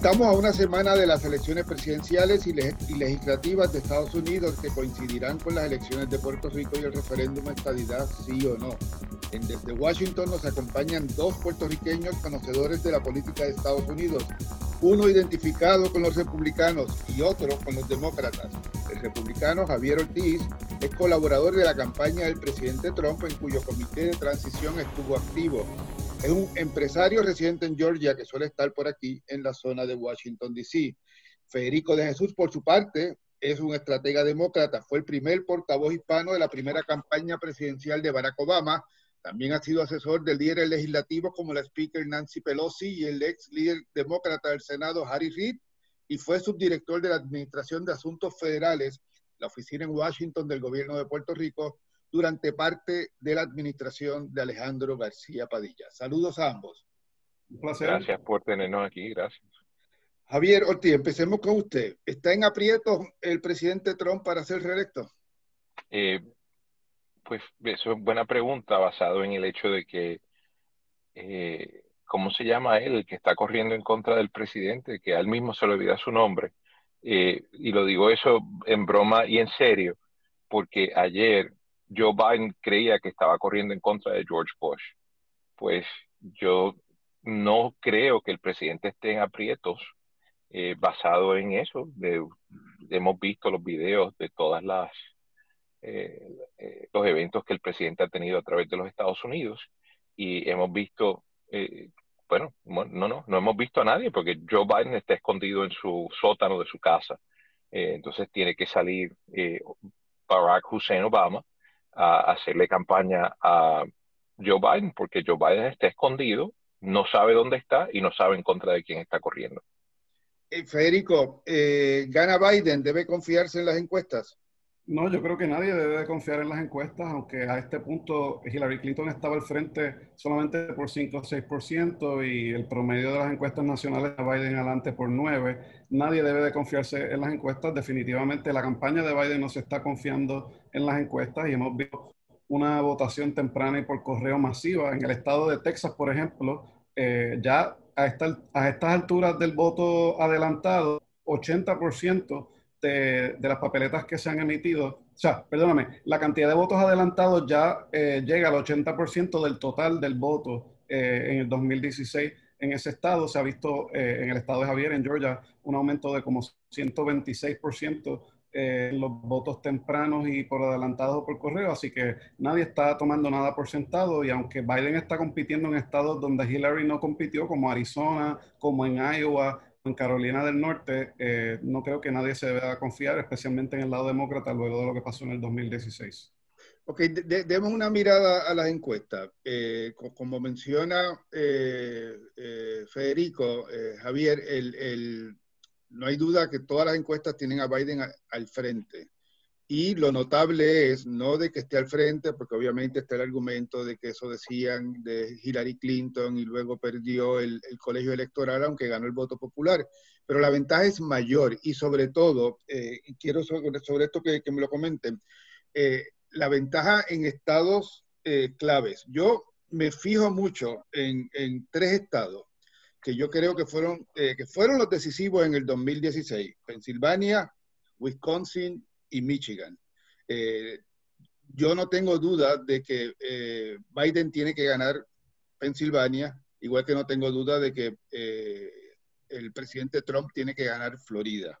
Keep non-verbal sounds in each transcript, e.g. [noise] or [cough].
Estamos a una semana de las elecciones presidenciales y, legislativas de Estados Unidos que coincidirán con las elecciones de Puerto Rico y el referéndum de estadidad, sí o no. desde Washington nos acompañan dos puertorriqueños conocedores de la política de Estados Unidos, uno identificado con los republicanos y otro con los demócratas. El republicano Javier Ortiz es colaborador de la campaña del presidente Trump en cuyo comité de transición estuvo activo es un empresario residente en Georgia que suele estar por aquí en la zona de Washington, D.C. Federico de Jesús, por su parte, es un estratega demócrata. Fue el primer portavoz hispano de la primera campaña presidencial de Barack Obama. También ha sido asesor del líder legislativo como la speaker Nancy Pelosi y el ex líder demócrata del Senado Harry Reid. Y fue subdirector de la Administración de Asuntos Federales, la oficina en Washington del gobierno de Puerto Rico, durante parte de la administración de Alejandro García Padilla. Saludos a ambos. Un placer. Gracias por tenernos aquí, gracias. Javier Ortiz, empecemos con usted. ¿Está en aprieto el presidente Trump para ser reelecto? Eh, pues eso es buena pregunta, basado en el hecho de que, eh, ¿cómo se llama él, el que está corriendo en contra del presidente? Que a él mismo se le olvida su nombre. Eh, y lo digo eso en broma y en serio, porque ayer Joe Biden creía que estaba corriendo en contra de George Bush. Pues yo no creo que el presidente esté en aprietos eh, basado en eso. hemos visto los videos de todas las eh, eh, los eventos que el presidente ha tenido a través de los Estados Unidos y hemos visto, bueno, no, no, no hemos visto a nadie porque Joe Biden está escondido en su sótano de su casa. entonces tiene que salir Barack Hussein Obama a hacerle campaña a Joe Biden, porque Joe Biden está escondido, no sabe dónde está y no sabe en contra de quién está corriendo. Eh, Federico, eh, ¿gana Biden? ¿Debe confiarse en las encuestas? No, yo creo que nadie debe confiar en las encuestas, aunque a este punto Hillary Clinton estaba al frente solamente por 5 o 6% y el promedio de las encuestas nacionales a Biden adelante por 9. Nadie debe de confiarse en las encuestas. Definitivamente la campaña de Biden no se está confiando en las encuestas y hemos visto una votación temprana y por correo masiva. En el estado de Texas, por ejemplo, eh, ya a, a estas alturas del voto adelantado, 80% de, las papeletas que se han emitido, o sea, perdóname, la cantidad de votos adelantados ya eh, llega al 80% del total del voto eh, en el 2016 en ese estado. Se ha visto eh, en el estado de Javier, en Georgia, un aumento de como 126% en los votos tempranos y por adelantado o por correo, así que nadie está tomando nada por sentado y aunque Biden está compitiendo en estados donde Hillary no compitió, como Arizona, como en Iowa, en Carolina del Norte, eh, no creo que nadie se deba confiar, especialmente en el lado demócrata, luego de lo que pasó en el 2016. Ok, demos una mirada a las encuestas. Eh, como menciona eh, Federico, Javier, el, no hay duda que todas las encuestas tienen a Biden al frente. Y lo notable es, no de que esté al frente, porque obviamente está el argumento de que eso decían de Hillary Clinton y luego perdió el, colegio electoral, aunque ganó el voto popular. Pero la ventaja es mayor y sobre todo, eh, y quiero sobre, esto que, me lo comenten, eh, la ventaja en estados eh, claves. Yo me fijo mucho en, en, tres estados que yo creo que fueron, que fueron los decisivos en el 2016, Pensilvania, Wisconsin y Michigan. Eh, yo no tengo duda de que eh, Biden tiene que ganar Pensilvania, igual que no tengo duda de que eh, el presidente Trump tiene que ganar Florida.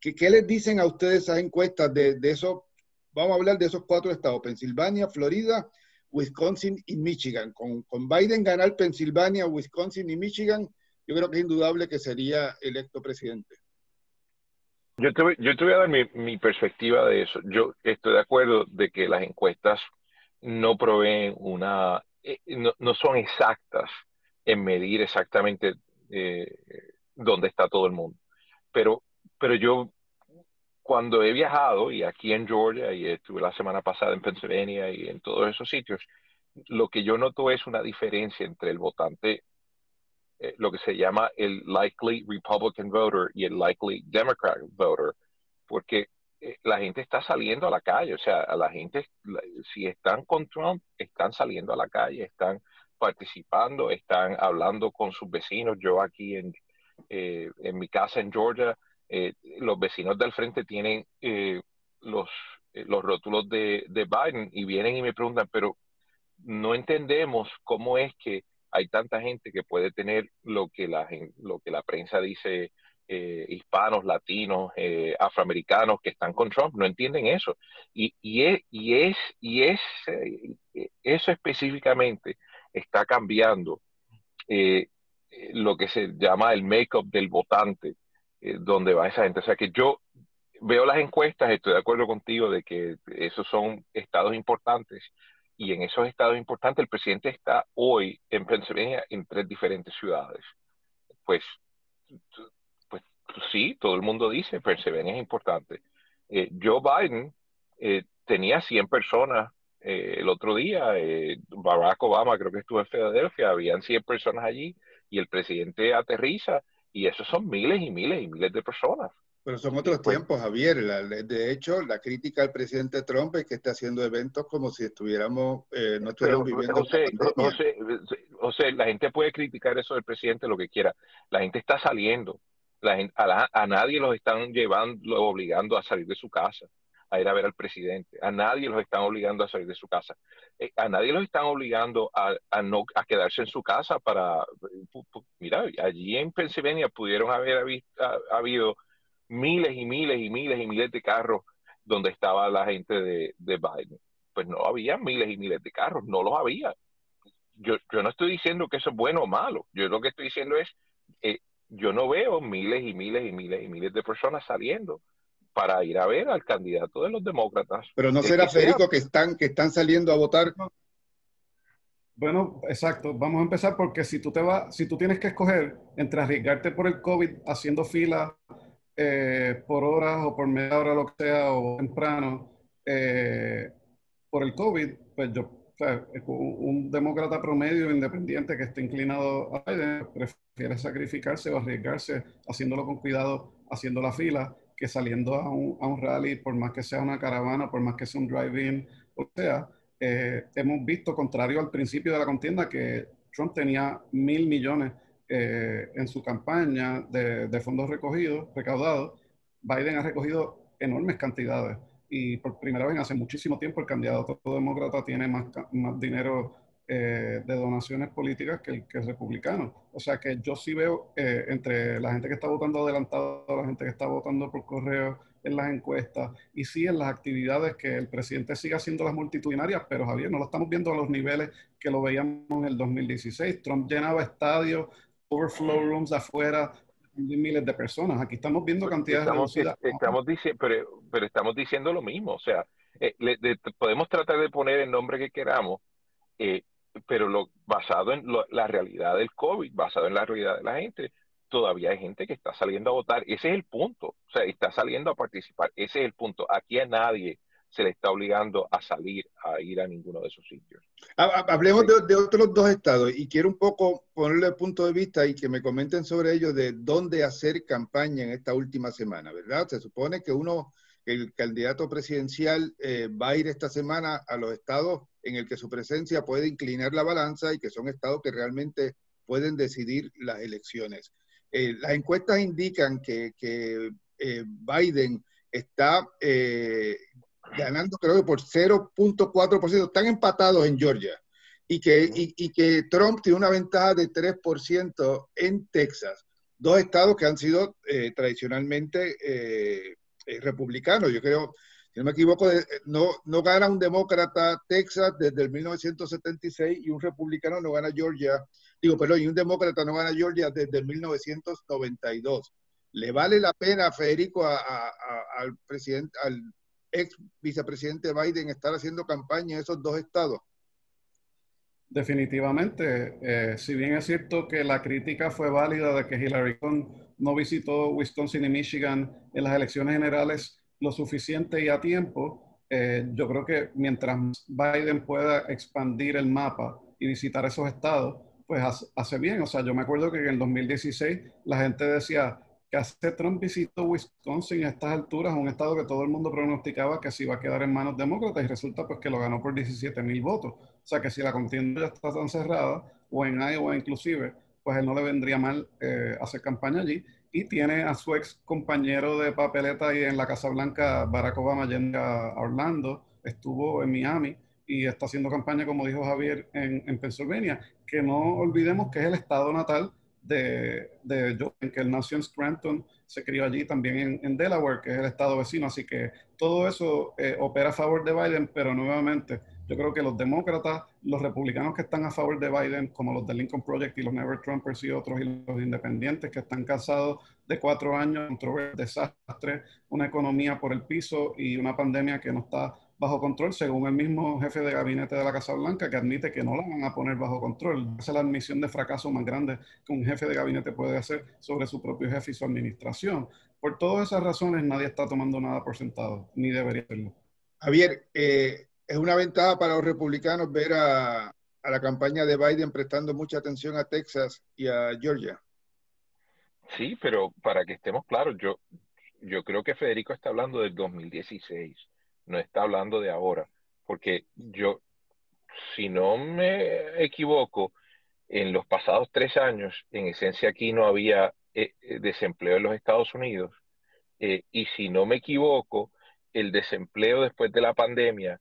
¿Qué, ¿Qué, les dicen a ustedes esas encuestas de, de eso? Vamos a hablar de esos cuatro estados, Pensilvania, Florida, Wisconsin y Michigan. Con, con Biden ganar Pensilvania, Wisconsin y Michigan, yo creo que es indudable que sería electo presidente. Yo te, voy, yo te voy a dar mi, mi, perspectiva de eso. Yo estoy de acuerdo de que las encuestas no proveen una, eh, no, no son exactas en medir exactamente eh, dónde está todo el mundo. Pero, pero yo, cuando he viajado, y aquí en Georgia, y estuve la semana pasada en Pennsylvania y en todos esos sitios, lo que yo noto es una diferencia entre el votante eh, lo que se llama el likely Republican voter y el likely Democrat voter, porque eh, la gente está saliendo a la calle, o sea, la gente, si están con Trump, están saliendo a la calle, están participando, están hablando con sus vecinos. Yo aquí en, eh, en mi casa en Georgia, los vecinos del frente tienen los, los rótulos de, de Biden y vienen y me preguntan, pero no entendemos cómo es que hay tanta gente que puede tener lo que la, prensa dice eh, hispanos, latinos, eh, afroamericanos que están con Trump, no entienden eso. Y, es, y es, y eh, eso específicamente está cambiando lo que se llama el make-up del votante, donde va esa gente. O sea que yo veo las encuestas, estoy de acuerdo contigo de que esos son estados importantes. Y en esos estados importantes, el presidente está hoy en Pennsylvania en tres diferentes ciudades. Pues sí, todo el mundo dice, Pennsylvania es importante. Eh, Joe Biden eh, tenía 100 personas eh, el otro día, Barack Obama creo que estuvo en Filadelfia, habían 100 personas allí y el presidente aterriza y esos son miles y miles y miles de personas. Pero son otros pues tiempos, Javier. de hecho, la crítica al presidente Trump es que está haciendo eventos como si estuviéramos, no estuviéramos viviendo. José, José, José, la gente puede criticar eso del presidente lo que quiera. La gente está saliendo a, nadie los están llevando, obligando a salir de su casa, a ir a ver al presidente. A nadie los están obligando a salir de su casa. Eh, a nadie los están obligando a, no a quedarse en su casa para. Mira, allí en Pennsylvania pudieron haber habido miles y miles y miles y miles de carros donde estaba la gente de, Biden. Pues no había miles y miles de carros, no los había. Yo, yo no estoy diciendo que eso es bueno o malo. Yo lo que estoy diciendo es eh, yo no veo miles y miles y miles y miles de personas saliendo para ir a ver al candidato de los demócratas. Pero no será, Federico, que están, que están saliendo a votar. Bueno, exacto. Vamos a empezar porque si tú te vas, si tú tienes que escoger entre arriesgarte por el COVID haciendo fila eh, por horas o por media hora, lo que sea, o temprano, eh, por el COVID, pues yo sea, un demócrata promedio independiente que esté inclinado a Biden prefiere sacrificarse o arriesgarse haciéndolo con cuidado, haciendo la fila, que saliendo a un, a un rally, por más que sea una caravana, por más que sea un drive-in, o sea, eh, hemos visto, contrario al principio de la contienda, que Trump tenía mil millones eh, en su campaña de, de fondos recogidos, recaudados, Biden ha recogido enormes cantidades y por primera vez hace muchísimo tiempo el candidato demócrata tiene más, dinero eh, de donaciones políticas que el, republicano. O sea que yo sí veo eh, entre la gente que está votando adelantado, la gente que está votando por correo en las encuestas y sí en las actividades que el presidente sigue haciendo las multitudinarias, pero Javier, no lo estamos viendo a los niveles que lo veíamos en el 2016. Trump llenaba estadios, overflow rooms afuera, miles de personas. Aquí estamos viendo cantidades estamos, estamos diciendo, pero, pero, estamos diciendo lo mismo. O sea, eh, podemos tratar de poner el nombre que queramos, eh, pero lo, basado en la realidad del COVID, basado en la realidad de la gente, todavía hay gente que está saliendo a votar. Ese es el punto. O sea, está saliendo a participar. Ese es el punto. Aquí a nadie se le está obligando a salir a ir a ninguno de esos sitios. Hablemos de, otros dos estados y quiero un poco ponerle el punto de vista y que me comenten sobre ello de dónde hacer campaña en esta última semana, ¿verdad? Se supone que uno, el candidato presidencial eh, va a ir esta semana a los estados en el que su presencia puede inclinar la balanza y que son estados que realmente pueden decidir las elecciones. Eh, las encuestas indican que, eh, Biden está ganando creo que por 0.4%, están empatados en Georgia. Y que, y, que Trump tiene una ventaja de 3% en Texas, dos estados que han sido eh, tradicionalmente eh, eh, republicanos. Yo creo, si no me equivoco, no, no gana un demócrata Texas desde el 1976 y un republicano no gana Georgia, digo, perdón, y un demócrata no gana Georgia desde el 1992. ¿Le vale la pena, Federico, al presidente, al ex vicepresidente Biden estar haciendo campaña en esos dos estados? Definitivamente, eh, si bien es cierto que la crítica fue válida de que Hillary Clinton no visitó Wisconsin y Michigan en las elecciones generales lo suficiente y a tiempo, eh, yo creo que mientras Biden pueda expandir el mapa y visitar esos estados, pues hace bien. O sea, yo me acuerdo que en el 2016 la gente decía, que hace Trump visitó Wisconsin a estas alturas, un estado que todo el mundo pronosticaba que se iba a quedar en manos demócratas y resulta pues que lo ganó por 17 mil votos. O sea que si la contienda ya está tan cerrada, o en Iowa inclusive, pues él no le vendría mal eh, hacer campaña allí. Y tiene a su ex compañero de papeleta ahí en la Casa Blanca, Barack Obama, yendo a Orlando, estuvo en Miami y está haciendo campaña, como dijo Javier, en, en Pennsylvania, que no olvidemos que es el estado natal de, de Joe, que él nació en Scranton, se crió allí también en, Delaware, que es el estado vecino, así que todo eso eh, opera a favor de Biden, pero nuevamente yo creo que los demócratas, los republicanos que están a favor de Biden, como los del Lincoln Project y los Never Trumpers y otros, y los independientes que están casados de cuatro años, un desastre, una economía por el piso y una pandemia que no está bajo control, según el mismo jefe de gabinete de la Casa Blanca, que admite que no la van a poner bajo control. Esa es la admisión de fracaso más grande que un jefe de gabinete puede hacer sobre su propio jefe y su administración. Por todas esas razones, nadie está tomando nada por sentado, ni debería hacerlo. Javier, eh, es una ventaja para los republicanos ver a, a la campaña de Biden prestando mucha atención a Texas y a Georgia. Sí, pero para que estemos claros, yo, yo creo que Federico está hablando del 2016 no está hablando de ahora, porque yo, si no me equivoco, en los pasados tres años, en esencia aquí no había eh, eh, desempleo en los Estados Unidos, eh, y si no me equivoco, el desempleo después de la pandemia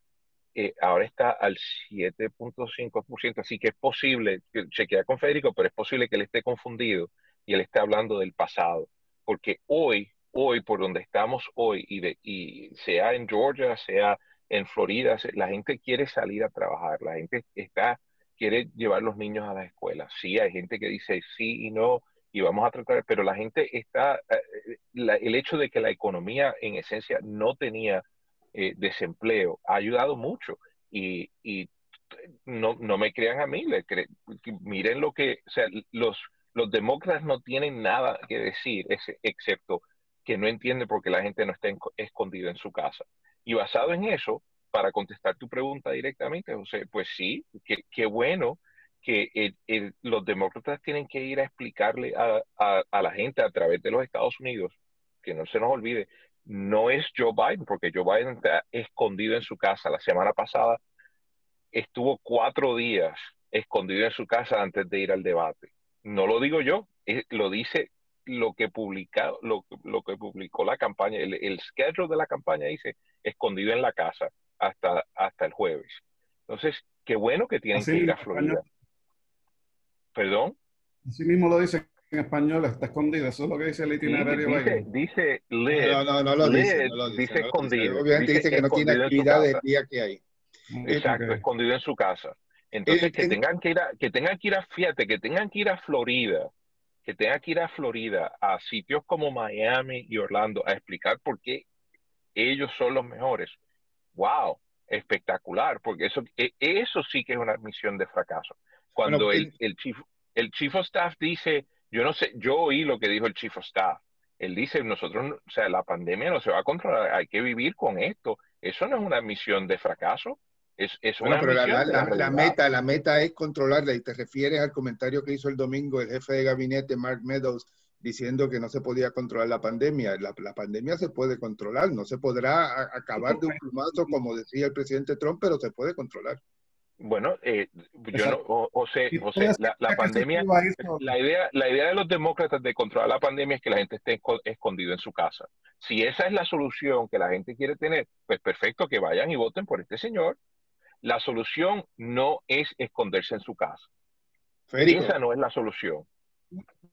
ahora está al 7.5%, así que es posible, chequea con Federico, pero es posible que él esté confundido y él esté hablando del pasado, porque hoy hoy, por donde estamos hoy, y, de, y sea en Georgia, sea en Florida, la gente quiere salir a trabajar, la gente está, quiere llevar los niños a la escuela. Sí, hay gente que dice sí y no, y vamos a tratar, pero la gente está, eh, el hecho de que la economía en esencia no tenía eh, desempleo ha ayudado mucho. Y, y no, no, me crean a mí, le miren lo que, o sea, los, los demócratas no tienen nada que decir, excepto que no entiende por qué la gente no está escondida en su casa. Y basado en eso, para contestar tu pregunta directamente, José, pues sí, qué bueno que los demócratas tienen que ir a explicarle a, la gente a través de los Estados Unidos, que no se nos olvide, no es Joe Biden, porque Joe Biden está escondido en su casa. La semana pasada estuvo cuatro días escondido en su casa antes de ir al debate. No lo digo yo, lo dice lo que, publica, lo, lo que publicó la campaña, el, el schedule de la campaña dice escondido en la casa hasta, hasta el jueves. Entonces, qué bueno que tienen que ir a Florida. ¿Perdón? Así mismo lo dice en español, está escondido. Eso es lo que dice el itinerario. dice, dice no, no, no, lo dice. No lo dice, escondido. Obviamente dice, que no tiene actividad del día que hay. Exacto, escondido en su casa. Entonces, que, tengan que, ir a, que tengan que ir a, fíjate, que tengan que ir a Florida que tenga que ir a Florida, a sitios como Miami y Orlando, a explicar por qué ellos son los mejores. ¡Wow! Espectacular, porque eso, e, eso sí que es una admisión de fracaso. Cuando el, el, chief, el chief of staff dice, yo no sé, yo oí lo que dijo el chief of staff. Él dice, nosotros, o sea, la pandemia no se va a controlar, hay que vivir con esto. Eso no es una admisión de fracaso. Es, es una pero la, meta, la meta es controlarla y te refieres al comentario que hizo el domingo el jefe de gabinete Mark Meadows diciendo que no se podía controlar la pandemia. La, pandemia se puede controlar, no se podrá acabar de un plumazo como decía el presidente Trump, pero se puede controlar. Bueno, eh, yo no, o, sea, la, la pandemia, la idea, la idea de los demócratas de controlar la pandemia es que la gente esté escondido en su casa. Si esa es la solución que la gente quiere tener, pues perfecto, que vayan y voten por este señor la solución no es esconderse en su casa. Esa no es la solución.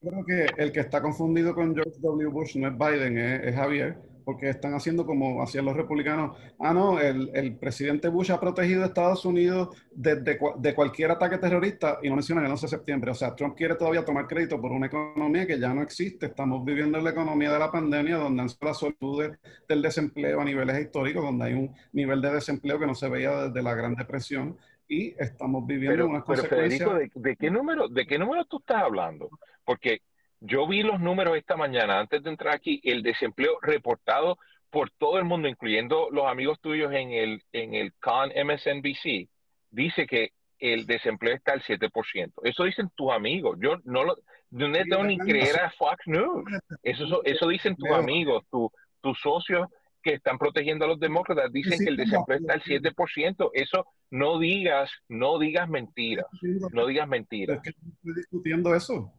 Creo que el que está confundido con George W. Bush no es Biden, es Javier porque están haciendo como hacían los republicanos. Ah, no, el, el presidente Bush ha protegido a Estados Unidos de, de, cualquier ataque terrorista y no mencionan el 11 de septiembre. O sea, Trump quiere todavía tomar crédito por una economía que ya no existe. Estamos viviendo en la economía de la pandemia, donde han sido las solicitudes del desempleo a niveles históricos, donde hay un nivel de desempleo que no se veía desde la Gran Depresión y estamos viviendo pero, unas pero Federico, ¿de, ¿de, qué número, ¿de qué número tú estás hablando? Porque yo vi los números esta mañana antes de entrar aquí, el desempleo reportado por todo el mundo, incluyendo los amigos tuyos en el, en el CON MSNBC, dice que el desempleo está al 7%. Eso dicen tus amigos. Yo no lo no tengo ni creer a Fox News. [laughs] Eso, eso dicen tus amigos, tus socios que están protegiendo a los demócratas. Dicen que el desempleo está al 7%. Eso no digas, no digas mentiras. No digas mentiras. estoy discutiendo eso.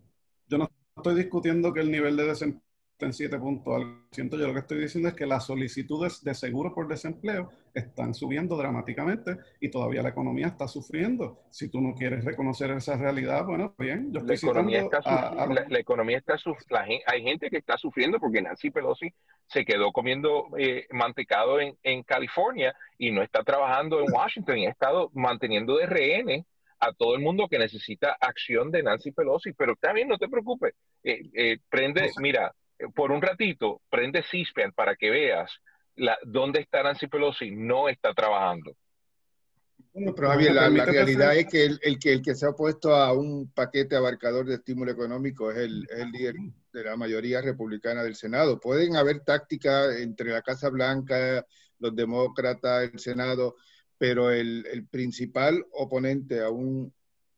yo no estoy discutiendo que el nivel de desempleo en 7 puntos Siento yo lo que estoy diciendo es que las solicitudes de seguro por desempleo están subiendo dramáticamente y todavía la economía está sufriendo. Si tú no quieres reconocer esa realidad, bueno, bien, yo estoy la economía está la, economía está hay gente que está sufriendo porque Nancy Pelosi se quedó comiendo eh, mantecado en, en California y no está trabajando en Washington y ha estado manteniendo de rehenes a todo el mundo que necesita acción de Nancy Pelosi, pero también no te preocupes, eh, eh, prende, mira, por un ratito, prende c para que veas la, dónde está Nancy Pelosi, no está trabajando. Bueno, pero la, realidad es que el, que el que se ha opuesto a un paquete abarcador de estímulo económico es el, es el líder de la mayoría republicana del Senado. Pueden haber tácticas entre la Casa Blanca, los demócratas, el Senado, pero el, el principal oponente a un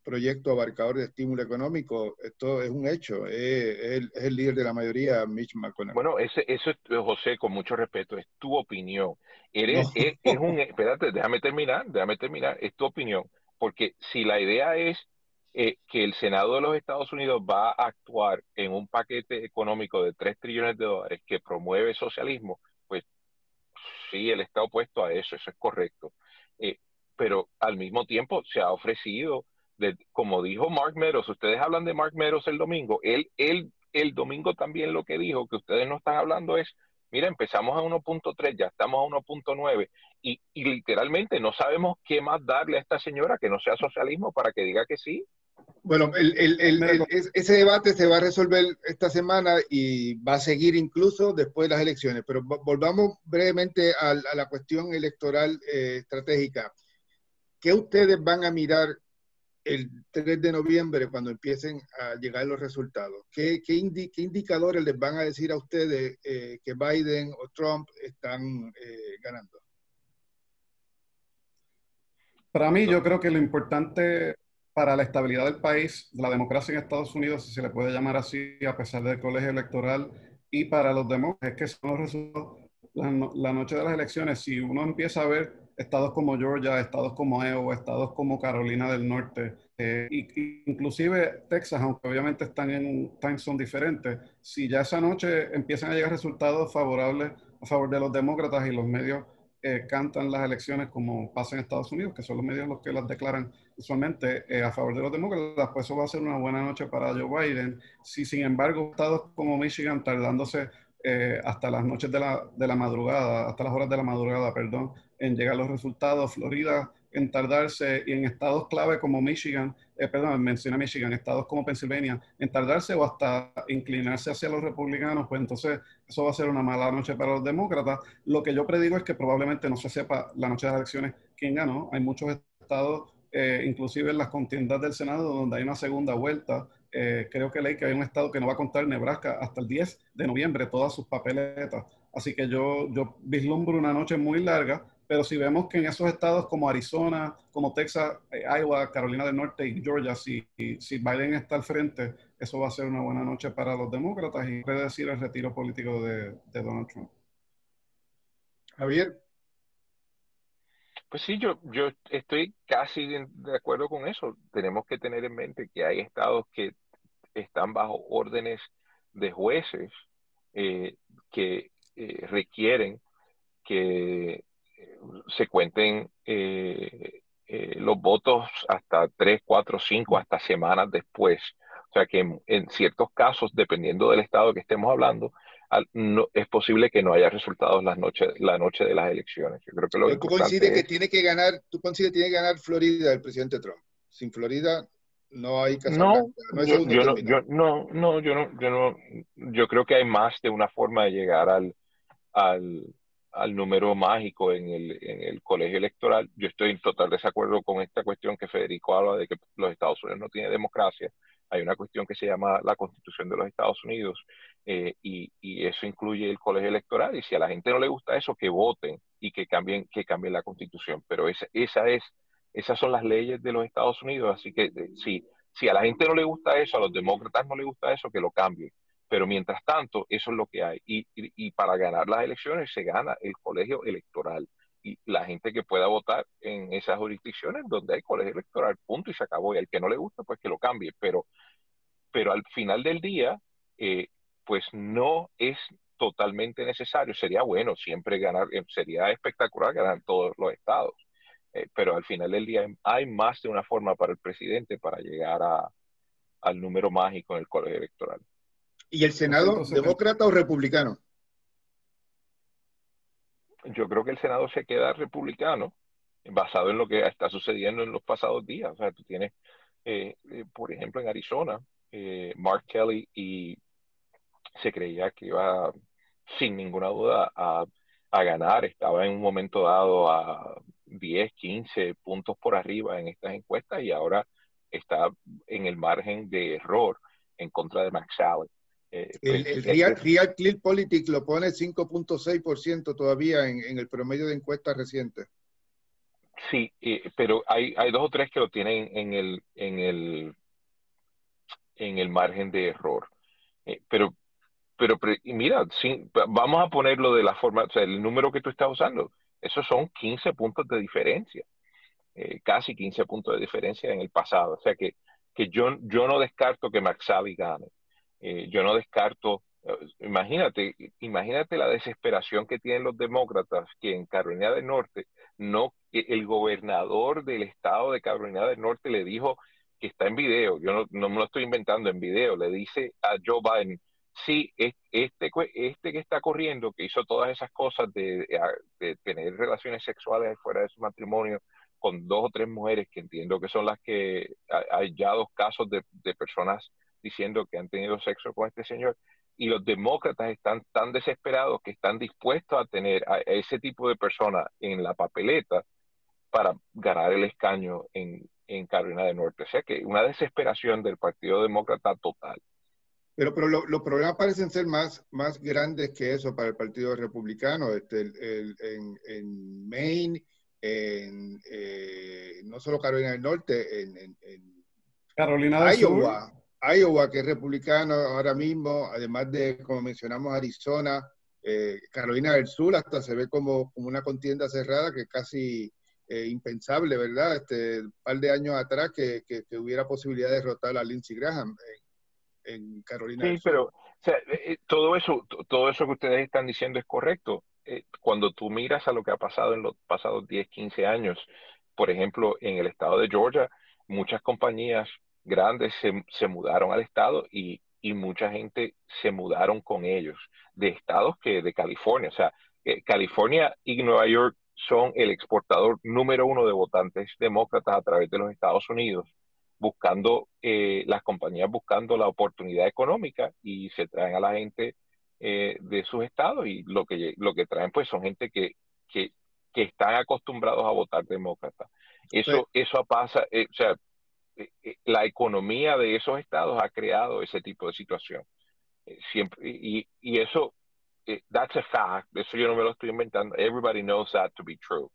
proyecto abarcador de estímulo económico, esto es un hecho, es, el, líder de la mayoría, Mitch McConnell. Bueno, ese, eso, José, con mucho respeto, es tu opinión. Eres, es, un, espérate, déjame terminar, déjame terminar, es tu opinión, porque si la idea es eh, que el Senado de los Estados Unidos va a actuar en un paquete económico de 3 trillones de dólares que promueve socialismo, pues sí, él está opuesto a eso, eso es correcto. Eh, pero al mismo tiempo se ha ofrecido como dijo Mark Meadows, ustedes hablan de Mark Meadows el domingo, él, él el domingo también lo que dijo, que ustedes no están hablando es, mira, empezamos a 1.3, ya estamos a 1.9 y, y literalmente no sabemos qué más darle a esta señora que no sea socialismo para que diga que sí. Bueno, el, el, el, ese debate se va a resolver esta semana y va a seguir incluso después de las elecciones, pero volvamos brevemente a, la cuestión electoral eh, estratégica. ¿Qué ustedes van a mirar el 3 de noviembre cuando empiecen a llegar los resultados? ¿Qué, qué, indicadores les van a decir a ustedes eh, que Biden o Trump están eh, ganando? Para mí, yo creo que lo importante para la estabilidad del país, la democracia en Estados Unidos, si se le puede llamar así, a pesar del colegio electoral, y para los demócratas, es que son los resultados la, la noche de las elecciones. Si uno empieza a ver estados como Georgia, estados como Iowa, estados como Carolina del Norte, eh, inclusive Texas, aunque obviamente están en un time zone diferente, si ya esa noche empiezan a llegar resultados favorables a favor de los demócratas y los medios eh, cantan las elecciones como pasa en Estados Unidos, que son los medios los que las declaran usualmente eh, a favor de los demócratas, pues eso va a ser una buena noche para Joe Biden. Si sin embargo estados como Michigan tardándose eh, hasta las noches de la, de la, madrugada, hasta las horas de la madrugada, perdón, en llegar los resultados. Florida en tardarse y en estados clave como Michigan, eh, perdón, menciona Michigan, estados como Pennsylvania, en tardarse o hasta inclinarse hacia los republicanos, pues entonces eso va a ser una mala noche para los demócratas. Lo que yo predigo es que probablemente no se sepa la noche de las elecciones quién ganó. Hay muchos estados, eh, inclusive en las contiendas del Senado, donde hay una segunda vuelta eh, creo que leí que hay un estado que no va a contar Nebraska hasta el 10 de noviembre todas sus papeletas. Así que yo, yo vislumbro una noche muy larga, pero si vemos que en esos estados como Arizona, como Texas, eh, Iowa, Carolina del Norte y Georgia, si, si Biden está al frente, eso va a ser una buena noche para los demócratas y puede decir el retiro político de, de Donald Trump. Javier. Pues sí, yo, yo estoy casi de acuerdo con eso. Tenemos que tener en mente que hay estados que están bajo órdenes de jueces eh, que eh, requieren que se cuenten los votos hasta tres, cuatro, cinco, hasta semanas después. O sea que en ciertos casos, dependiendo del estado que estemos hablando, no, es posible que no haya resultados la noche, la noche de las elecciones. Yo creo que lo tú que tiene que ganar, tú coincides que tiene que ganar Florida el presidente Trump. Sin Florida no hay no, no, yo, no, yo, no, no, yo no, yo no, yo creo que hay más de una forma de llegar al, al, al número mágico en el, en el colegio electoral. Yo estoy en total desacuerdo con esta cuestión que Federico habla de que los Estados Unidos no tienen democracia. Hay una cuestión que se llama la Constitución de los Estados Unidos eh, y, y, eso incluye el colegio electoral y si a la gente no le gusta eso, que voten y que cambien, que cambien la constitución. Pero esa, esa es, esas son las leyes de los Estados Unidos, así que si, si a la gente no le gusta eso, a los demócratas no le gusta eso, que lo cambien. Pero mientras tanto, eso es lo que hay. Y, para ganar las elecciones se gana el colegio electoral y la gente que pueda votar en esas jurisdicciones donde hay colegio electoral, punto y se acabó. Y al que no le gusta, pues que lo cambie. Pero pero al final del día, eh, pues no es totalmente necesario. Sería bueno siempre ganar, eh, sería espectacular ganar todos los estados, pero al final del día hay más de una forma para el presidente para llegar a, al número mágico en el colegio electoral. ¿Y el Senado, demócrata o republicano? Yo creo que el Senado se queda republicano, basado en lo que está sucediendo en los pasados días. O sea, tú tienes, eh, eh, por ejemplo, en Arizona, eh, Mark Kelly y se creía que iba sin ninguna duda a, a, ganar, estaba en un momento dado a 10, 15 puntos por arriba en estas encuestas y ahora está en el margen de error en contra de Max Allen. El, pues, Real, Real, Clear Politics lo pone 5.6% todavía en, en, el promedio de encuestas recientes. Sí, pero hay, hay dos o tres que lo tienen en el, en el, en el margen de error. Eh, pero, pero, mira, vamos a ponerlo de la forma, o sea, el número que tú estás usando, esos son 15 puntos de diferencia, eh, casi 15 puntos de diferencia en el pasado. O sea que, que yo, yo no descarto que Max gane. Eh, yo no descarto imagínate, imagínate la desesperación que tienen los demócratas que en Carolina del Norte no el gobernador del estado de Carolina del Norte le dijo que está en video, yo no, me lo estoy inventando en video, le dice a Joe Biden, sí, este, este que está corriendo, que hizo todas esas cosas de, tener relaciones sexuales fuera de su matrimonio con dos o tres mujeres, que entiendo que son las que hay ya dos casos de, de personas diciendo que han tenido sexo con este señor, y los demócratas están tan desesperados que están dispuestos a tener a ese tipo de personas en la papeleta para ganar el escaño en, en Carolina del Norte. O sea que una desesperación del Partido Demócrata total. Pero, pero los problemas parecen ser más, más grandes que eso para el Partido Republicano. Este, en, en, Maine, en, eh, no solo Carolina del Norte, en, Carolina del Iowa, Iowa, que es republicano ahora mismo, además de, como mencionamos, Arizona, eh, Carolina del Sur, hasta se ve como, como una contienda cerrada que es casi eh, impensable, ¿verdad? Este, un par de años atrás que, que, hubiera posibilidad de derrotar a Lindsey Graham en, Carolina sí, del Sur. pero eh, todo, eso, todo eso que ustedes están diciendo es correcto. cuando tú miras a lo que ha pasado en los pasados 10, 15 años, por ejemplo, en el estado de Georgia, muchas compañías grandes se, se mudaron al estado y, y, mucha gente se mudaron con ellos, de estados que de California. O sea, eh, California y Nueva York son el exportador número uno de votantes demócratas a través de los Estados Unidos, buscando, eh, las compañías buscando la oportunidad económica y se traen a la gente eh, de sus estados y lo que, lo que traen pues son gente que, que, que están acostumbrados a votar demócrata. Eso, eso pasa, o sea, eh, eh, la economía de esos estados ha creado ese tipo de situación. Eh, y, eso, that's a fact, eso yo no me lo estoy inventando, everybody knows that to be true.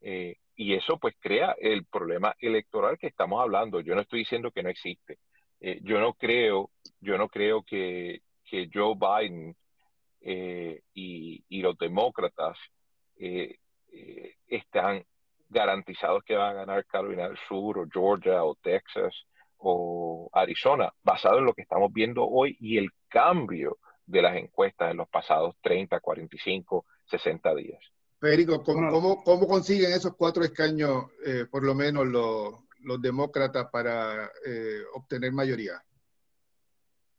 y eso pues crea el problema electoral que estamos hablando. Yo no estoy diciendo que no existe. yo no creo, yo no creo que, Joe Biden y, los demócratas están garantizados que van a ganar Carolina del Sur o Georgia o Texas o Arizona, basado en lo que estamos viendo hoy y el cambio de las encuestas en los pasados 30, 45, 60 días. Federico, ¿cómo, cómo, consiguen esos cuatro escaños, eh, por lo menos los, los demócratas, para eh, obtener mayoría?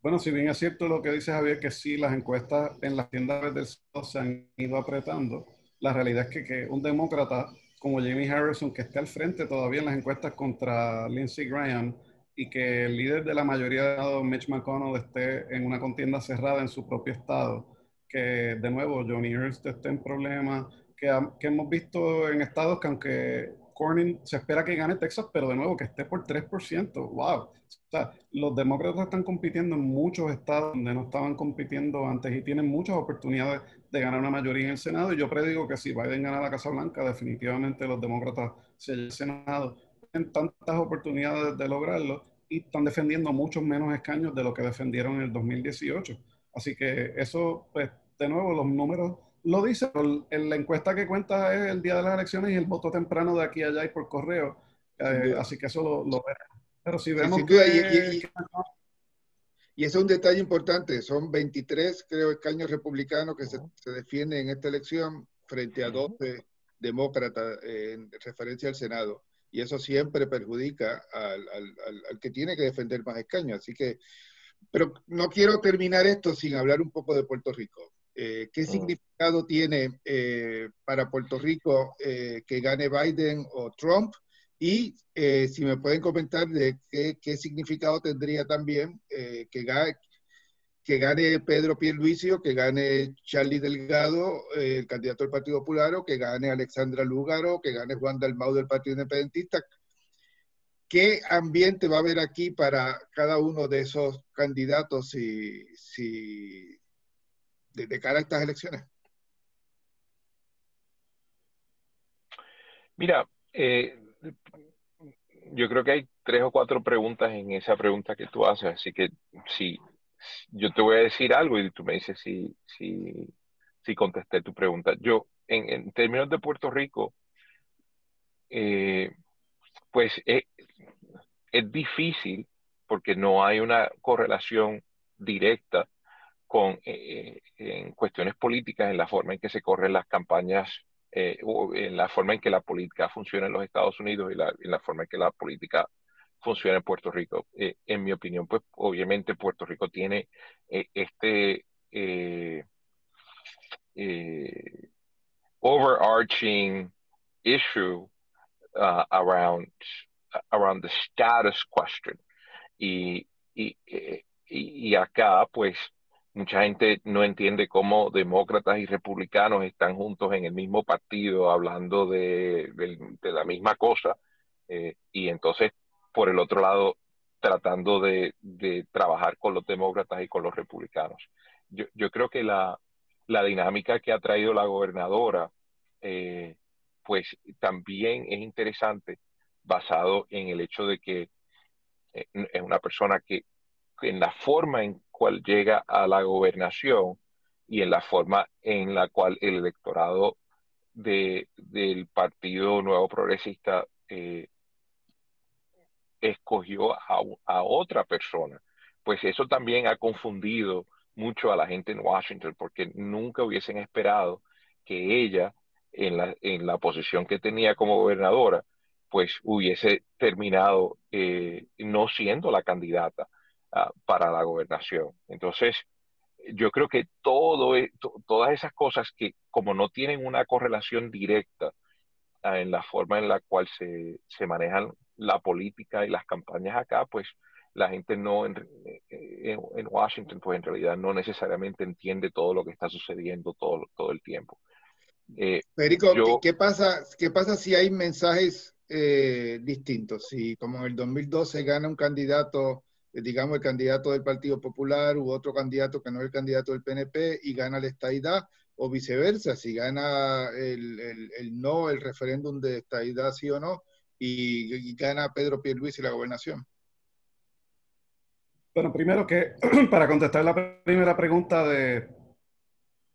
Bueno, si bien es cierto lo que dice Javier, que sí, las encuestas en las tiendas del se han ido apretando, la realidad es que, que un demócrata como Jamie Harrison, que esté al frente todavía en las encuestas contra Lindsey Graham y que el líder de la mayoría de Mitch McConnell, esté en una contienda cerrada en su propio estado. Que de nuevo Johnny Ernst esté en problemas, que, que hemos visto en estados que aunque Cornyn se espera que gane Texas, pero de nuevo que esté por 3%. ¡Wow! O sea, los demócratas están compitiendo en muchos estados donde no estaban compitiendo antes y tienen muchas oportunidades de ganar una mayoría en el Senado. Y yo predigo que si Biden gana la Casa Blanca, definitivamente los demócratas se el Senado. Tienen tantas oportunidades de lograrlo y están defendiendo muchos menos escaños de lo que defendieron en el 2018. Así que eso, pues, de nuevo, los números lo dice, en la encuesta que cuenta es el día de las elecciones y el voto temprano de aquí a allá y por correo. Eh, así que eso lo, lo, veremos. Pero si vemos que, Y ese es un detalle importante. Son 23, creo, escaños republicanos que se, se, defienden en esta elección frente a 12 demócratas en referencia al Senado. Y eso siempre perjudica al, al, al, que tiene que defender más escaños. Así que, pero no quiero terminar esto sin hablar un poco de Puerto Rico. Eh, ¿Qué significado tiene eh, para Puerto Rico eh, que gane Biden o Trump? Y eh, si me pueden comentar de qué, significado tendría también eh, que, gane, que gane Pedro Pierluisi o que gane Charlie Delgado, eh, el candidato del Partido Popular, o que gane Alexandra Lúgaro, que gane Juan Dalmau del Partido Independentista. ¿Qué ambiente va a haber aquí para cada uno de esos candidatos si, de, cara a estas elecciones? Mira, yo creo que hay tres o cuatro preguntas en esa pregunta que tú haces, así que si yo te voy a decir algo y tú me dices si, si, si contesté tu pregunta. Yo, en, términos de Puerto Rico, eh, pues es, es, difícil porque no hay una correlación directa con eh, en cuestiones políticas en la forma en que se corren las campañas eh, en la forma en que la política funciona en los Estados Unidos y la, en la forma en que la política funciona en Puerto Rico. Eh, en mi opinión, pues obviamente Puerto Rico tiene eh, este eh, eh, overarching issue uh, around, around the status question. Y, y, y acá, pues, mucha gente no entiende cómo demócratas y republicanos están juntos en el mismo partido hablando de, la misma cosa eh, y entonces por el otro lado tratando de, trabajar con los demócratas y con los republicanos. Yo, yo creo que la, la, dinámica que ha traído la gobernadora eh, pues también es interesante basado en el hecho de que eh, es una persona que en la forma en cual llega a la gobernación y en la forma en la cual el electorado de, del Partido Nuevo Progresista eh, escogió a, otra persona. Pues eso también ha confundido mucho a la gente en Washington, porque nunca hubiesen esperado que ella, en la, en la posición que tenía como gobernadora, pues hubiese terminado eh, no siendo la candidata uh, para la gobernación. Entonces, yo creo que todo, e, todas esas cosas que como no tienen una correlación directa uh, en la forma en la cual se, se, manejan la política y las campañas acá, pues la gente no en, en, en, Washington, pues en realidad no necesariamente entiende todo lo que está sucediendo todo, todo el tiempo. Eh, Federico, yo, ¿qué, pasa, ¿qué pasa si hay mensajes eh, distintos? Si como en el 2012 gana un candidato eh, digamos, el candidato del Partido Popular u otro candidato que no es el candidato del PNP y gana la estadidad, o viceversa, si gana el, no, el referéndum de estadidad, sí o no, y, gana Pedro Pierluisi la gobernación. Bueno, primero que [clears throat] para contestar la primera pregunta de,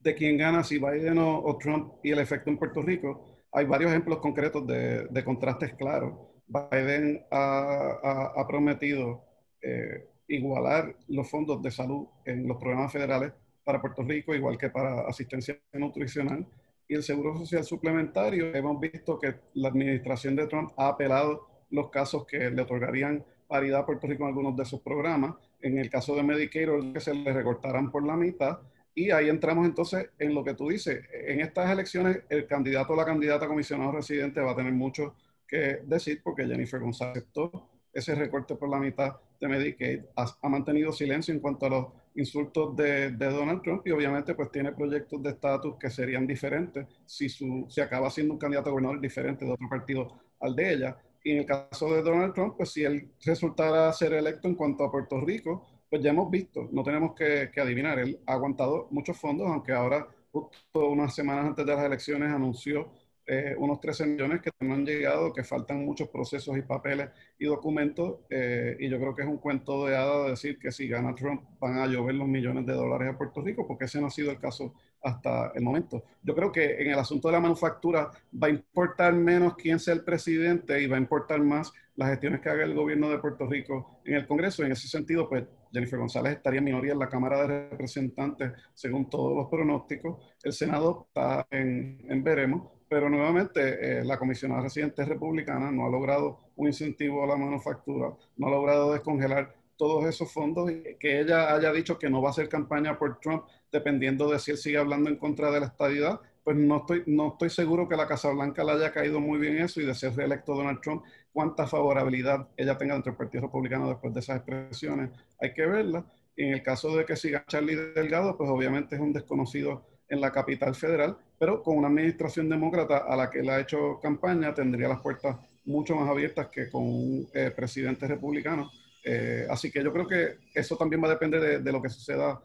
de quién gana, si Biden o, Trump y el efecto en Puerto Rico, hay varios ejemplos concretos de, de contrastes claros. Biden ha, ha prometido eh, igualar los fondos de salud en los programas federales para Puerto Rico, igual que para asistencia nutricional. Y el Seguro Social Suplementario, hemos visto que la administración de Trump ha apelado los casos que le otorgarían paridad a Puerto Rico en algunos de sus programas. En el caso de Medicare, que se le recortarán por la mitad. Y ahí entramos entonces en lo que tú dices. En estas elecciones, el candidato o la candidata a comisionado residente va a tener mucho que decir porque Jennifer González aceptó ese recorte por la mitad de Medicaid, ha, ha mantenido silencio en cuanto a los insultos de, de, Donald Trump y obviamente pues tiene proyectos de estatus que serían diferentes si, su, si acaba siendo un candidato a gobernador diferente de otro partido al de ella. Y en el caso de Donald Trump, pues si él resultara ser electo en cuanto a Puerto Rico, pues ya hemos visto, no tenemos que, que adivinar, él ha aguantado muchos fondos, aunque ahora justo unas semanas antes de las elecciones anunció eh, unos 13 millones que no han llegado, que faltan muchos procesos y papeles y documentos, eh, y yo creo que es un cuento de hada decir que si gana Trump van a llover los millones de dólares a Puerto Rico, porque ese no ha sido el caso hasta el momento. Yo creo que en el asunto de la manufactura va a importar menos quién sea el presidente y va a importar más las gestiones que haga el gobierno de Puerto Rico en el Congreso. En ese sentido, pues Jennifer González estaría en minoría en la Cámara de Representantes, según todos los pronósticos. El Senado está en, veremos, pero nuevamente eh, la comisionada residente republicana no ha logrado un incentivo a la manufactura, no ha logrado descongelar todos esos fondos y que ella haya dicho que no va a hacer campaña por Trump dependiendo de si él sigue hablando en contra de la estadidad, pues no estoy, no estoy seguro que la Casa Blanca le haya caído muy bien eso y de ser reelecto Donald Trump, cuánta favorabilidad ella tenga dentro del Partido Republicano después de esas expresiones, hay que verla. Y en el caso de que siga Charlie Delgado, pues obviamente es un desconocido en la capital federal, pero con una administración demócrata a la que él ha hecho campaña, tendría las puertas mucho más abiertas que con un eh, presidente republicano. Eh, así que yo creo que eso también va a depender de, lo que suceda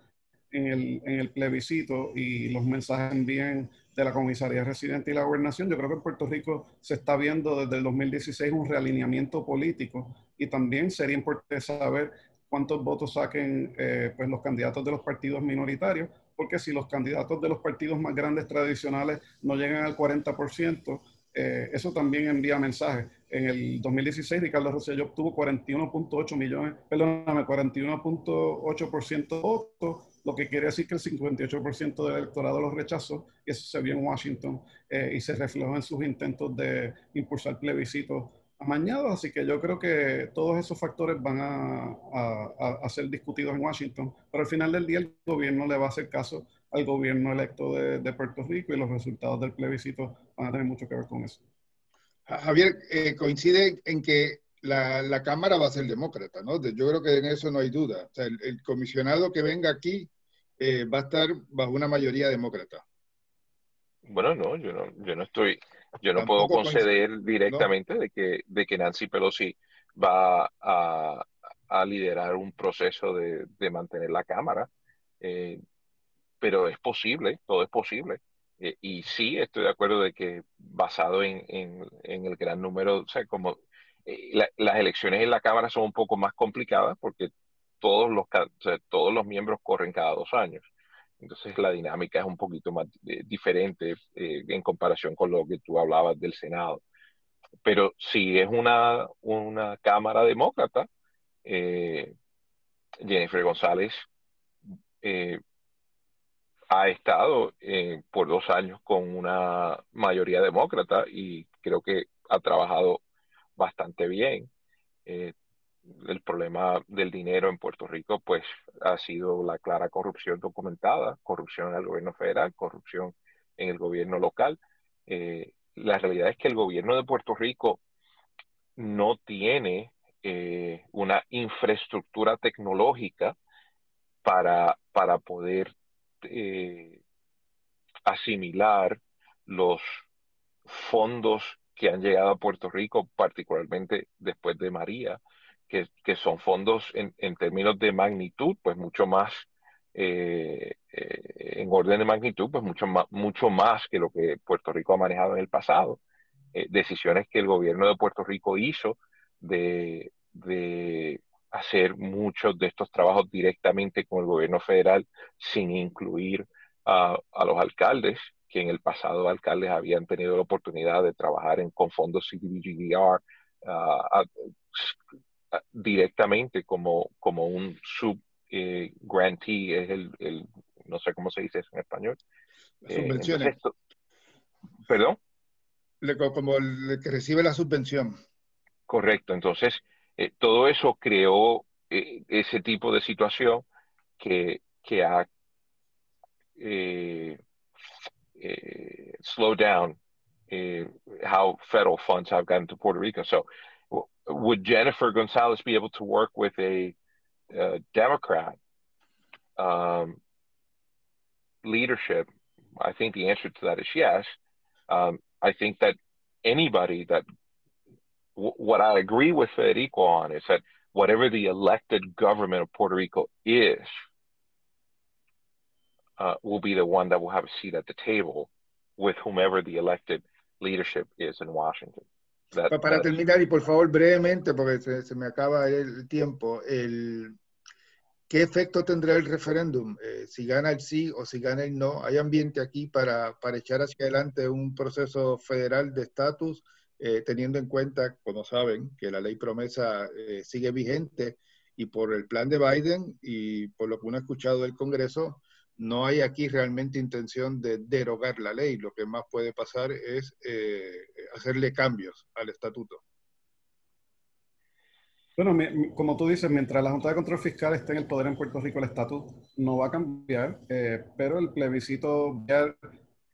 en el, en el, plebiscito y los mensajes envíen de la comisaría residente y la gobernación. Yo creo que en Puerto Rico se está viendo desde el 2016 un realineamiento político y también sería importante saber cuántos votos saquen eh, pues los candidatos de los partidos minoritarios, porque si los candidatos de los partidos más grandes tradicionales no llegan al 40%, eh, eso también envía mensajes. En el 2016, Ricardo Rosselló obtuvo 41.8 millones, perdóname, 41.8% de votos lo que quiere decir que el 58% del electorado lo rechazó, y eso se vio en Washington eh, y se reflejó en sus intentos de impulsar plebiscitos amañados. Así que yo creo que todos esos factores van a, a, ser discutidos en Washington, pero al final del día el gobierno le va a hacer caso al gobierno electo de, de Puerto Rico y los resultados del plebiscito van a tener mucho que ver con eso. Javier, eh, coincide en que la, la, Cámara va a ser demócrata, ¿no? Yo creo que en eso no hay duda. O sea, el, comisionado que venga aquí eh, va a estar bajo una mayoría demócrata. Bueno, no, yo no, yo no estoy, yo no puedo conceder directamente de, que, de que Nancy Pelosi va a, a liderar un proceso de, de mantener la Cámara, eh, pero es posible, todo es posible. Eh, y sí, estoy de acuerdo de que basado en, en, en el gran número, o sea, como eh, las elecciones en la Cámara son un poco más complicadas porque todos los, todos los miembros corren cada dos años. Entonces la dinámica es un poquito más eh, diferente eh, en comparación con lo que tú hablabas del Senado. Pero si es una, una Cámara demócrata, Jennifer González ha estado por dos años con una mayoría demócrata y creo que ha trabajado bastante bien. Eh, el problema del dinero en Puerto Rico, pues, ha sido la clara corrupción documentada, corrupción en el gobierno federal, corrupción en el gobierno local. Eh, la realidad es que el gobierno de Puerto Rico no tiene eh, una infraestructura tecnológica para, para poder asimilar los fondos que han llegado a Puerto Rico, particularmente después de María, que, que son fondos en, en, términos de magnitud, pues mucho más, eh, eh, en orden de magnitud, pues mucho más, mucho más que lo que Puerto Rico ha manejado en el pasado. Eh, decisiones que el gobierno de Puerto Rico hizo de, de hacer muchos de estos trabajos directamente con el gobierno federal sin incluir a, a los alcaldes que en el pasado alcaldes habían tenido la oportunidad de trabajar en, con fondos CDBGDR ah, directamente como, como un sub eh, grantee, es el, el, no sé cómo se dice eso en español. Eh, Subvenciones. ¿Perdón? como el que recibe la subvención. Correcto, entonces eh, todo eso creó ese tipo de situación que, que ha eh, uh, slow down how federal funds have gotten to Puerto Rico. So, would Jennifer Gonzalez be able to work with a, a Democrat um, leadership? I think the answer to that is yes. Um, I think that anybody that w- what I agree with Federico on is that whatever the elected government of Puerto Rico is, uh, will be the one that will have a seat at the table with whomever the elected leadership is in Washington. Para terminar, y por favor brevemente, porque se, se me acaba el tiempo, el, ¿qué efecto tendrá el referéndum? Eh, si gana el sí o si gana el no, ¿hay ambiente aquí para, para echar hacia adelante un proceso federal de estatus eh, teniendo en cuenta, como saben, que la ley promesa eh, sigue vigente y por el plan de Biden y por lo que uno ha escuchado del Congreso, no hay aquí realmente intención de derogar la ley. Lo que más puede pasar es eh, hacerle cambios al estatuto. Bueno, como tú dices, mientras la Junta de Control Fiscal esté en el poder en Puerto Rico, el estatus no va a cambiar, pero el plebiscito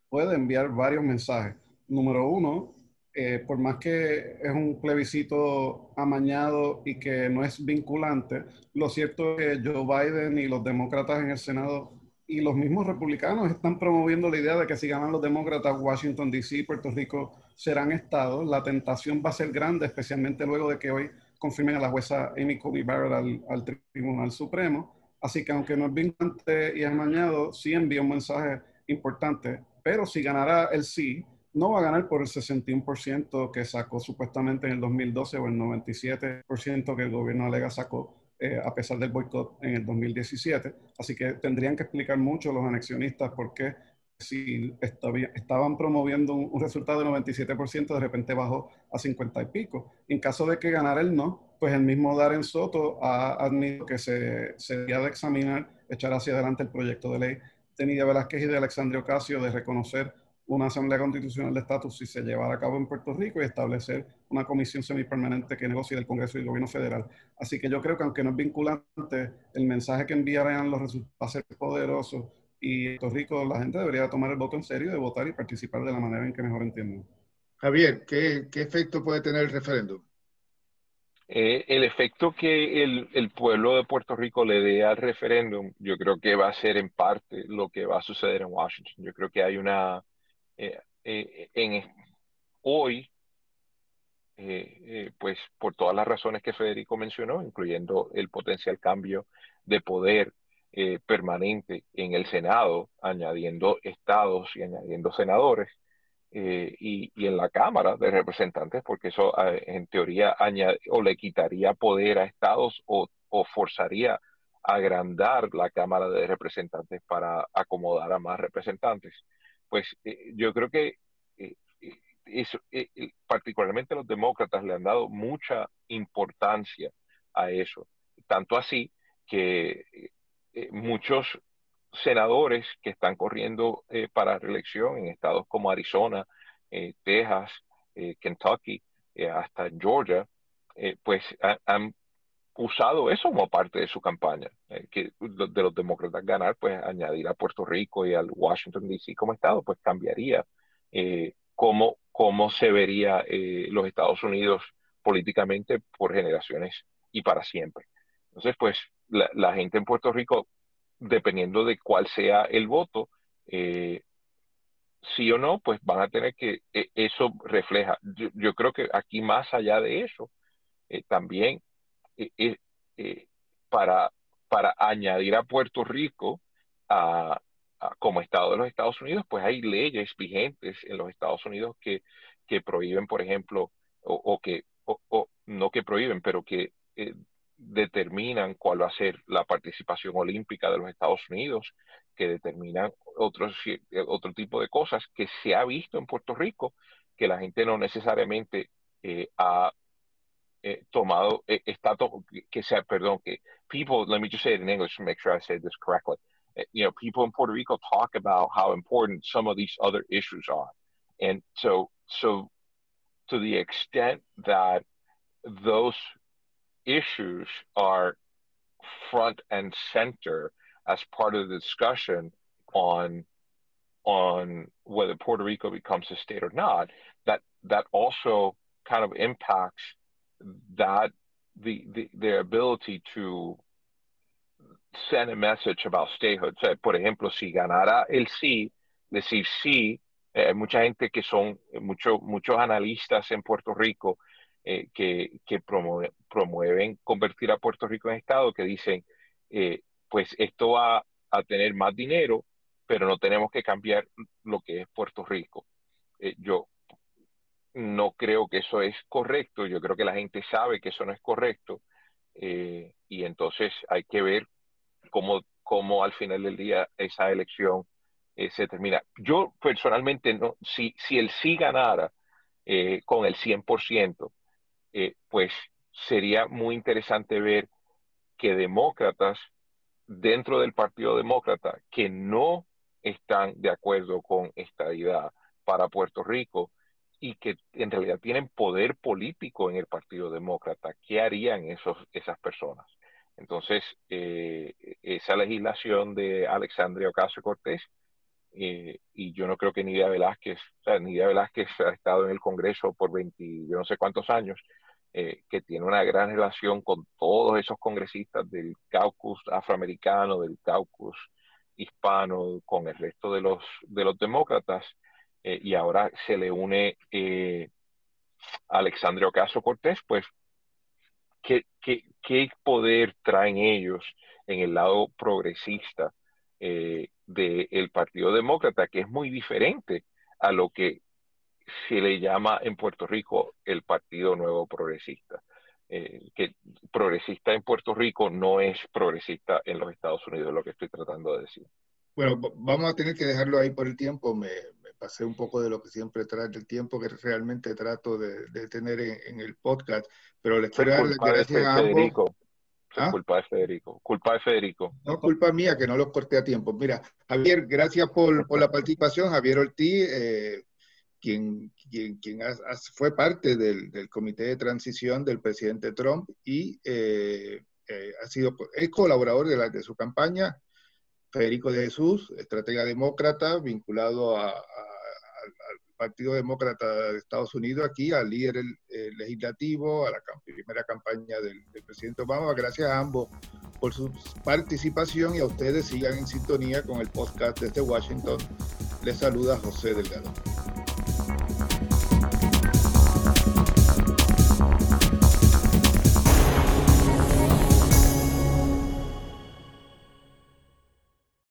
puede enviar varios mensajes. Número uno, eh, por más que es un plebiscito amañado y que no es vinculante, lo cierto es que Joe Biden y los demócratas en el Senado y los mismos republicanos están promoviendo la idea de que si ganan los demócratas, Washington, D.C. y Puerto Rico serán estados. La tentación va a ser grande, especialmente luego de que hoy confirmen a la jueza Amy Coney Barrett al, al Tribunal Supremo. Así que aunque no es vinculante y amañado, sí envía un mensaje importante. Pero si ganará el sí, no va a ganar por el 61% que sacó supuestamente en el 2012 o el 97% que el gobierno alega sacó eh, a pesar del boicot en el 2017. Así que tendrían que explicar mucho los anexionistas por qué si estaban promoviendo un, resultado del 97%, de repente bajó a 50 y pico. En caso de que ganara el no, pues el mismo Darren Soto ha admitido que se, se de examinar, echar hacia adelante el proyecto de ley de Nidia Velázquez y de Alexandria Ocasio de reconocer una Asamblea Constitucional de Estatus si se llevara a cabo en Puerto Rico y establecer una comisión semipermanente que negocie el Congreso y el Gobierno Federal. Así que yo creo que aunque no es vinculante, el mensaje que enviarán los resultados va a ser poderoso y en Puerto Rico la gente debería tomar el voto en serio, de votar y participar de la manera en que mejor entiendan. Javier, ¿qué, qué efecto puede tener el referéndum? Eh, el efecto que el, el, pueblo de Puerto Rico le dé al referéndum, yo creo que va a ser en parte lo que va a suceder en Washington. Yo creo que hay una, eh, eh, hoy, eh, pues por todas las razones que Federico mencionó, incluyendo el potencial cambio de poder permanente en el Senado, añadiendo estados y añadiendo senadores, y, en la Cámara de Representantes, porque eso en teoría o le quitaría poder a estados o, o forzaría agrandar la Cámara de Representantes para acomodar a más representantes pues eh, yo creo que eh, eh, eso, particularmente los demócratas le han dado mucha importancia a eso. Tanto así que muchos senadores que están corriendo para reelección en estados como Arizona, Texas, Kentucky, hasta Georgia, pues han usado eso como parte de su campaña, eh, que de los demócratas ganar, pues añadir a Puerto Rico y al Washington DC como estado, pues cambiaría eh, cómo, cómo se vería eh, los Estados Unidos políticamente por generaciones y para siempre. Entonces, pues la, gente en Puerto Rico, dependiendo de cuál sea el voto, sí o no, pues van a tener que, eso refleja, yo, creo que aquí más allá de eso, también eh, eh, eh, para, para añadir a Puerto Rico a, como Estado de los Estados Unidos, pues hay leyes vigentes en los Estados Unidos que, que prohíben, por ejemplo, o, que, o, no que prohíben, pero que determinan cuál va a ser la participación olímpica de los Estados Unidos, que determinan otros, otro tipo de cosas que se ha visto en Puerto Rico, que la gente no necesariamente ha eh, tomado, eh, está to que sea, perdón, que people, let me just say it in English to make sure I say this correctly. Uh, you know, people in Puerto Rico talk about how important some of these other issues are. And so, so to the extent that those issues are front and center as part of the discussion on on whether Puerto Rico becomes a state or not, that that also kind of impacts that the, the their ability to send a message about statehood. Por ejemplo, si ganara el sí, decir sí, eh, mucha gente que son, mucho, muchos analistas en Puerto Rico eh, que, que promueve, promueven convertir a Puerto Rico en Estado, que dicen, eh, pues esto va a tener más dinero, pero no tenemos que cambiar lo que es Puerto Rico. Eh, yo no creo que eso es correcto, yo creo que la gente sabe que eso no es correcto eh, y entonces hay que ver cómo, cómo al final del día esa elección eh, se termina. Yo personalmente, no, si, si el sí ganara, eh, con el 100%, eh, pues sería muy interesante ver que demócratas dentro del Partido Demócrata que no están de acuerdo con esta idea para Puerto Rico y que en realidad tienen poder político en el Partido Demócrata, ¿qué harían esos, esas personas? Entonces, eh, esa legislación de Alexandria Ocasio Cortés, eh, y yo no creo que Nidia Velázquez, o sea, Nidia Velázquez ha estado en el Congreso por 20, yo no sé cuántos años, eh, que tiene una gran relación con todos esos congresistas del caucus afroamericano, del caucus hispano, con el resto de los, de los demócratas, y ahora se le une Alexandria Ocasio Cortés, pues ¿qué, poder traen ellos en el lado progresista eh, del Partido Demócrata, que es muy diferente a lo que se le llama en Puerto Rico el Partido Nuevo Progresista. Eh, que progresista en Puerto Rico no es progresista en los Estados Unidos, lo que estoy tratando de decir. Bueno, vamos a tener que dejarlo ahí por el tiempo. Me, pasé un poco de lo que siempre trae el tiempo que realmente trato de, tener en, el podcast, pero les quiero dar gracias a ambos. ¿Ah? Culpa de Federico. Culpa de Federico. No, culpa mía que no los corté a tiempo. Mira, Javier, gracias por, por la participación. Javier Ortiz, eh, quien, quien, quien fue parte del, del, comité de transición del presidente Trump y eh, eh, ha sido es colaborador de, la, de su campaña Federico de Jesús, estratega demócrata, vinculado al Partido Demócrata de Estados Unidos, aquí al líder legislativo, a la primera campaña del, presidente Obama. Gracias a ambos por su participación y a ustedes sigan en sintonía con el podcast desde Washington. Les saluda José Delgado.